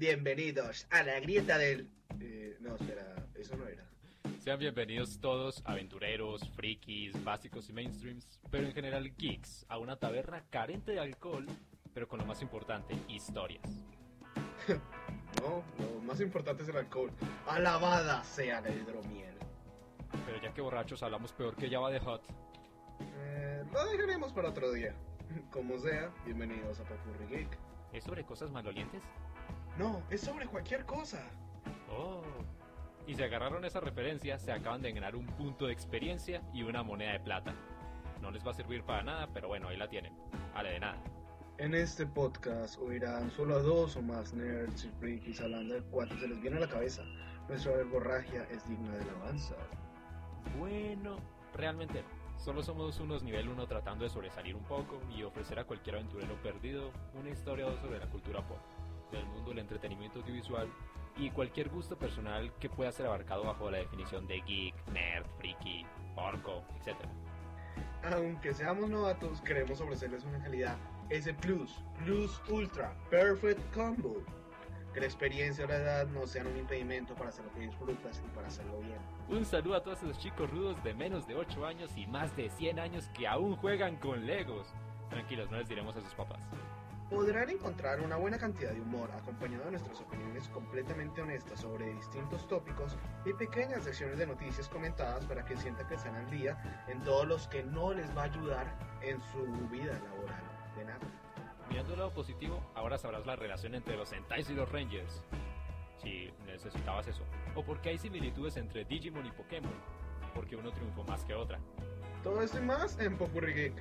Bienvenidos a la grieta del... Eh, no, espera, eso no era. Sean bienvenidos todos, aventureros, frikis, básicos y mainstreams, pero en general geeks, a una taberna carente de alcohol, pero con lo más importante, historias. no, lo más importante es el alcohol. Alabada sea la hidromiel. Pero ya que borrachos hablamos peor que Java de Hot. Eh, lo dejaremos para otro día. Como sea, bienvenidos a Papurri Geek. ¿Es sobre cosas malolientes? No, es sobre cualquier cosa. Oh. Y si agarraron esa referencia, se acaban de ganar un punto de experiencia y una moneda de plata. No les va a servir para nada, pero bueno, ahí la tienen. Ale de nada. En este podcast oirán solo a dos o más nerds y frikis hablando de cuanto se les viene a la cabeza. Nuestra verborragia es digna de alabanza. Bueno, realmente Solo somos unos nivel 1 tratando de sobresalir un poco y ofrecer a cualquier aventurero perdido una historia sobre la cultura pop, del mundo del entretenimiento audiovisual y cualquier gusto personal que pueda ser abarcado bajo la definición de geek, nerd, freaky, orco, etc. Aunque seamos novatos, queremos ofrecerles una calidad S Plus, Plus Ultra, Perfect Combo que la experiencia o la edad no sean un impedimento para hacer lo que disfrutas y para hacerlo bien. Un saludo a todos esos chicos rudos de menos de 8 años y más de 100 años que aún juegan con Legos. Tranquilos, no les diremos a sus papás. Podrán encontrar una buena cantidad de humor acompañado de nuestras opiniones completamente honestas sobre distintos tópicos y pequeñas secciones de noticias comentadas para que sientan que están al día en todos los que no les va a ayudar en su vida laboral. De nada. Mirando el lado positivo, ahora sabrás la relación entre los Sentais y los Rangers. Si necesitabas eso. O porque hay similitudes entre Digimon y Pokémon. Porque uno triunfó más que otra. Todo esto y más en Popurri Geek.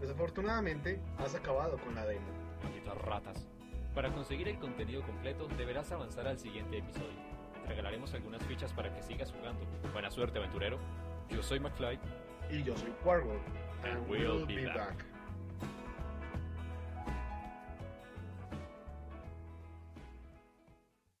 Desafortunadamente, has acabado con la demo. Malditas ratas. Para conseguir el contenido completo, deberás avanzar al siguiente episodio. Te regalaremos algunas fichas para que sigas jugando. Buena suerte, aventurero. Yo soy McFly. Y yo soy Quargo. And, we'll, be, back.